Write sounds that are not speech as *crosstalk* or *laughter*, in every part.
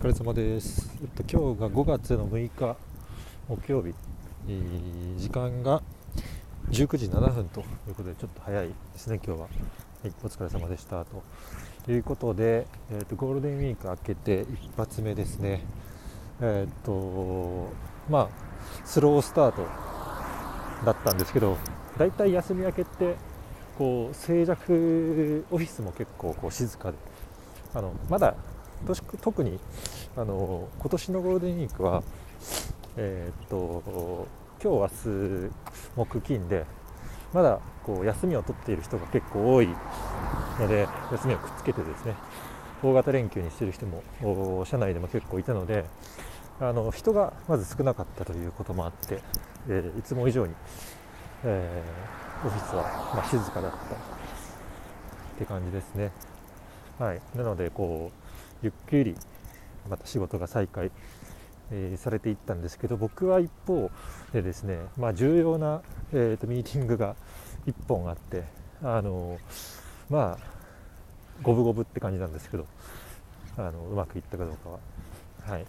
疲れ様です、えっと、今日が5月の6日木曜日、えー、時間が19時7分ということでちょっと早いですね今日は、はい、お疲れ様でした。ということで、えーと、ゴールデンウィーク明けて一発目ですね。えっ、とまあスロースタートだったんですけどだいたい休み明けってこう静寂オフィスも結構こう静かであのまだ特にあの今年のゴールデンウィークは、えー、っと今日、明日、木、金でまだこう休みを取っている人が結構多いので休みをくっつけてですね大型連休にしている人も社内でも結構いたのであの人がまず少なかったということもあって、えー、いつも以上に、えー、オフィスは、まあ、静かだったって感じですね。はい、なのでこうゆっくりまた仕事が再開、えー、されていったんですけど僕は一方でですね、まあ、重要な、えーと、ミーティングが1本あってあのまあ五分五分って感じなんですけどあのうまくいったかどうかは。はい。っ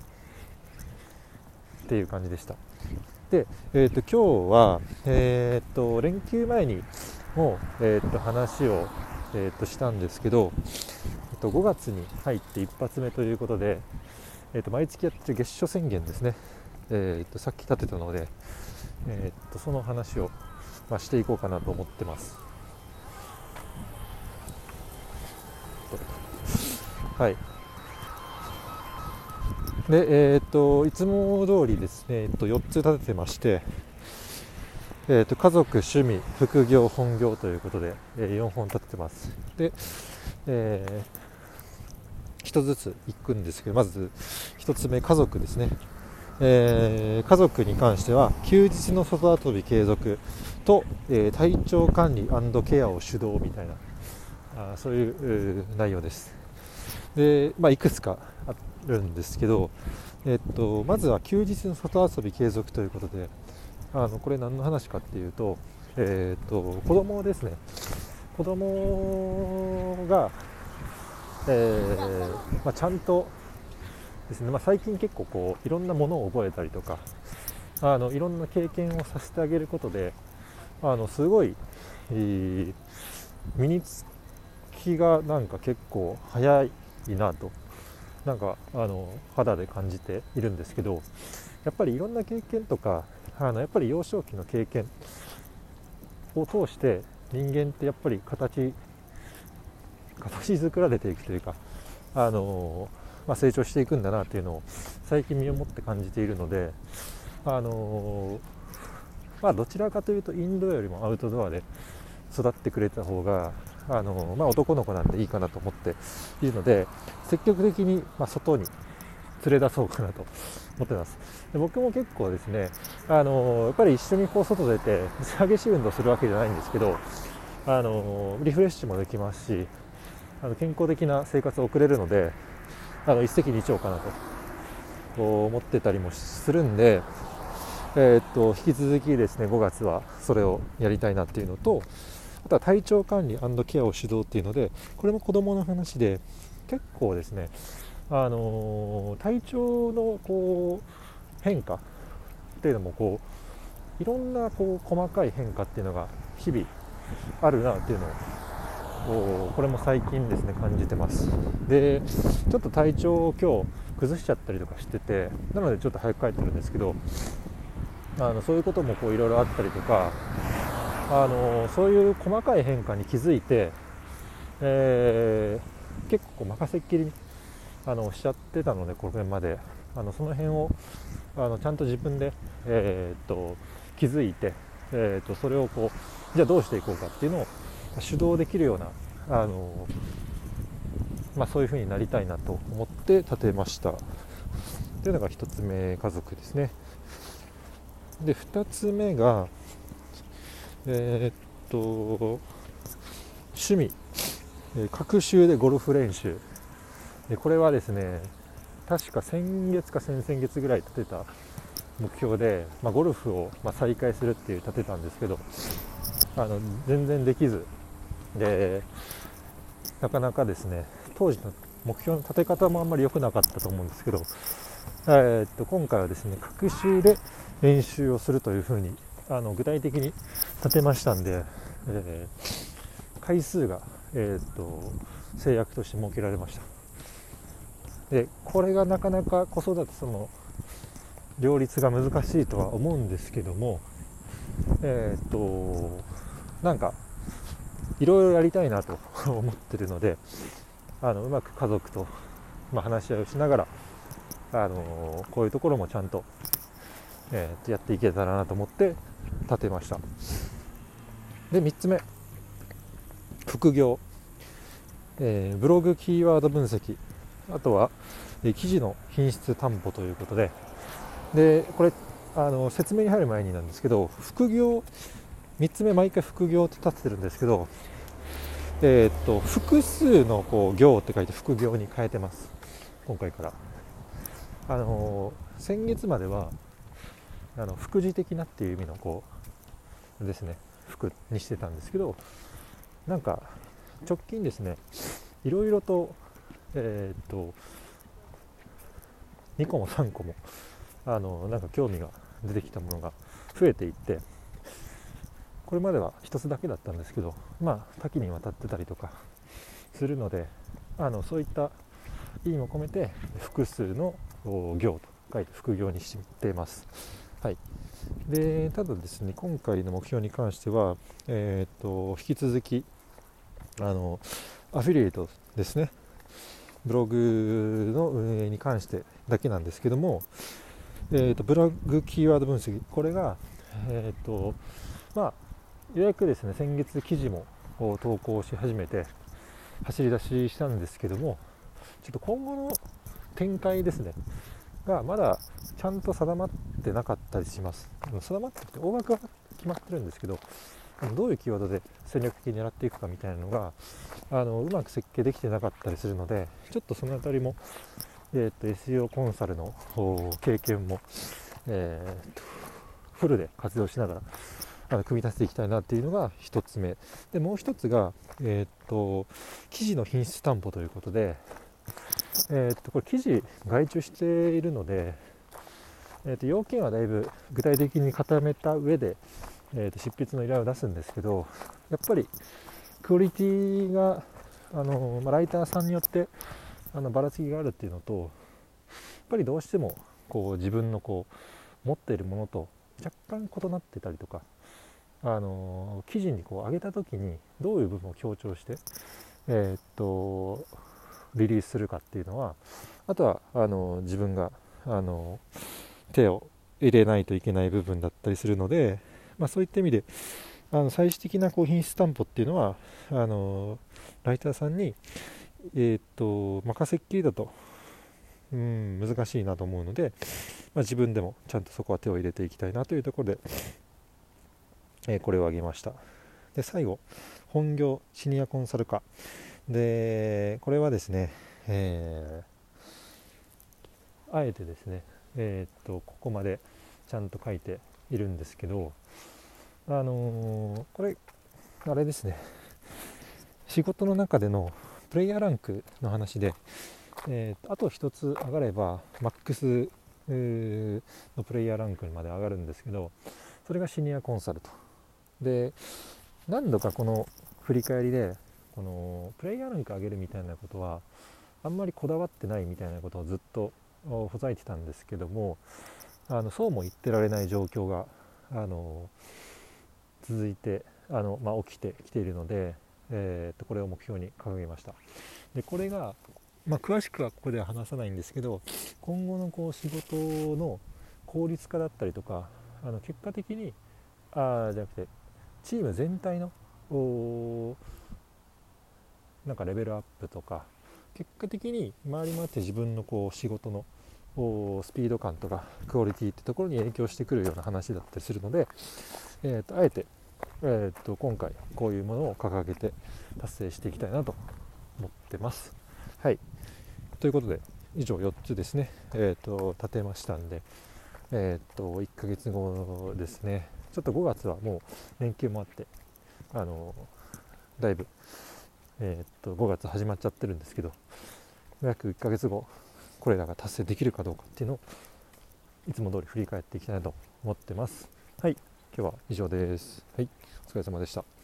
ていう感じでした。で、えーと、今日は、えーと、連休前にも、えー、と話を、えー、としたんですけどと5月に入って一発目ということで、えー、と毎月やってる月初宣言ですね、えー、とさっき立てたので、えー、とその話を、まあ、していこうかなと思ってます。はい。で、えっ、ー、と、いつも通りですね、えっ、と、4つ立ててまして、えーと、家族、趣味、副業、本業ということで、えー、4本立ててます。で、えー1つずついくんですけどまず1つ目家族ですね、えー、家族に関しては休日の外遊び継続と、えー、体調管理ケアを主導みたいなあそういう内容です。で、まあ、いくつかあるんですけど、えっと、まずは休日の外遊び継続ということであのこれ何の話かっていうと,、えー、っと子供ですね。子供がえー、まあ、ちゃんとですね、まあ、最近結構こういろんなものを覚えたりとかあのいろんな経験をさせてあげることであのすごい、えー、身につきがなんか結構早いなとなんかあの肌で感じているんですけどやっぱりいろんな経験とかあのやっぱり幼少期の経験を通して人間ってやっぱり形形作られていくというか、あのまあ、成長していくんだなっていうのを最近身をもって感じているので、あのまあ、どちらかというとインドよりもアウトドアで育ってくれた方が、あのまあ、男の子なんでいいかなと思っているので積極的に、ま外に連れ出そうかなと思ってます。で僕も結構ですね、あのやっぱり一緒にこう外出て激しい運動するわけじゃないんですけど、あのリフレッシュもできますしあの健康的な生活を送れるのであの一石二鳥かなと思ってたりもするんで、えー、っと引き続きですね5月はそれをやりたいなっていうのとあとは体調管理ケアを指導っていうのでこれも子どもの話で結構ですねあの体調のこう変化っていうのもこういろんなこう細かい変化っていうのが日々あるなっていうのをこれも最近ですね感じてます。でちょっと体調を今日崩しちゃったりとかしててなのでちょっと早く帰ってるんですけどあのそういうこともいろいろあったりとかあのそういう細かい変化に気づいて、えー、結構任せっきりあのしちゃってたのでこれまで。あのその辺をあのちゃんと自分で、えー、っと気づいて、えー、っとそれをこうじゃあどうしていこうかっていうのを主導できるようなあの、まあ、そういう風になりたいなと思って立てました。というのが1つ目家族ですね。で2つ目がえー、っと趣味。各週でゴルフ練習。でこれはですね確か先月か先々月ぐらい立てた目標で、まあ、ゴルフをま再開するっていう立てたんですけどあの全然できずでなかなかですね当時の目標の立て方もあんまり良くなかったと思うんですけど、えー、っと今回はですね各週で練習をするというふうにあの具体的に立てましたんで、えー、回数が、えー、っと制約として設けられました。でこれがなかなか子育てとの両立が難しいとは思うんですけどもえっとなんかいろいろやりたいなと *laughs* 思ってるのであのうまく家族と、ま、話し合いをしながらあのこういうところもちゃんと、えー、やっていけたらなと思って立てました。で3つ目。副業、えー、ブログキーワード分析。あとは、えー、記事の品質担保ということで。でこれあの説明に入る前になんですけど副業3つ目毎回副業って立ててるんですけどえー、っと複数のこう行って書いて副業に変えてます。今回から。あの先月まではあの副次的なっていう意味のこうですね服にしてたんですけどなんか直近ですねいろいろとえー、っと2個も3個もあのなんか興味が出てきたものが増えていってこれまでは1つだけだったんですけどまあ多岐にわたってたりとかするのであのそういった意味も込めて複数の行と書いて副業にしています。はい、でただですね今回の目標に関しては、えーと、引き続きあのアフィリエイトですね。ブログの運営に関してだけなんですけども、えーと、ブログキーワード分析。これが、えーとまあ、ようやくですね先月記事も投稿し始めて走り出ししたんですけどもちょっと今後の展開ですねがまだちゃんと定まってなかったりします。定まってて大枠は決まってるんですけどどういうキーワードで戦略的に狙っていくかみたいなのがあのうまく設計できてなかったりするのでちょっとその辺りも、えーと、SEO コンサルの経験も、えーフルで活用しながらあの組み立てていきたいなっていうのが1つ目。でもう1つが、え、っと生地の品質担保ということで、え、っとこれ生地外注しているので、え、っと要件はだいぶ具体的に固めた上で、えー、と執筆の依頼を出すんですけどやっぱりクオリティがあの、ま、ライターさんによってあのばらつきがあるっていうのとやっぱりどうしてもこう自分のこう持っているものと若干異なってたりとかあの記事にこう上げた時にどういう部分を強調して、えー、っとリリースするかっていうのはあとはあの自分があの手を入れないといけない部分だったりするので、まあ、そういった意味であの最終的なこう品質担保っていうのはあのライターさんに、えー、っと任せっきりだとうん難しいなと思うので、まあ、自分でもちゃんとそこは手を入れていきたいなというところでえ、これを挙げました。で最後本業シニアコンサル化でこれはですね、えー、あえてですねえー、っとここまでちゃんと書いているんですけどあのー、これあれですね仕事の中でのプレイヤーランクの話で、えー、あと1つ上がればマックスのプレイヤーランクまで上がるんですけどそれがシニアコンサルと。で何度かこの振り返りでこのプレイヤーランク上げるみたいなことはあんまりこだわってないみたいなことをずっとほざいてたんですけどもあのそうも言ってられない状況があの続いてあの、まあ、起きてきているので、えー、とこれを目標に掲げました。でこれが、まあ、詳しくはここでは話さないんですけど今後のこう仕事の効率化だったりとかあの結果的にあじゃなくてチーム全体のなんかレベルアップとか結果的に回り回って自分のこう仕事のスピード感とかクオリティってところに影響してくるような話だったりするので、えーと、あえて、えーと、今回こういうものを掲げて達成していきたいなと思ってます。はい。ということで以上4つですね、えーと、立てましたんで、えー、と1ヶ月後ですね。ちょっと5月はもう連休もあってあのだいぶ、えー、っと5月始まっちゃってるんですけど約1ヶ月後これらが達成できるかどうかっていうのをいつも通り振り返っていきたいと思ってます。はい今日は以上です。はいお疲れ様でした。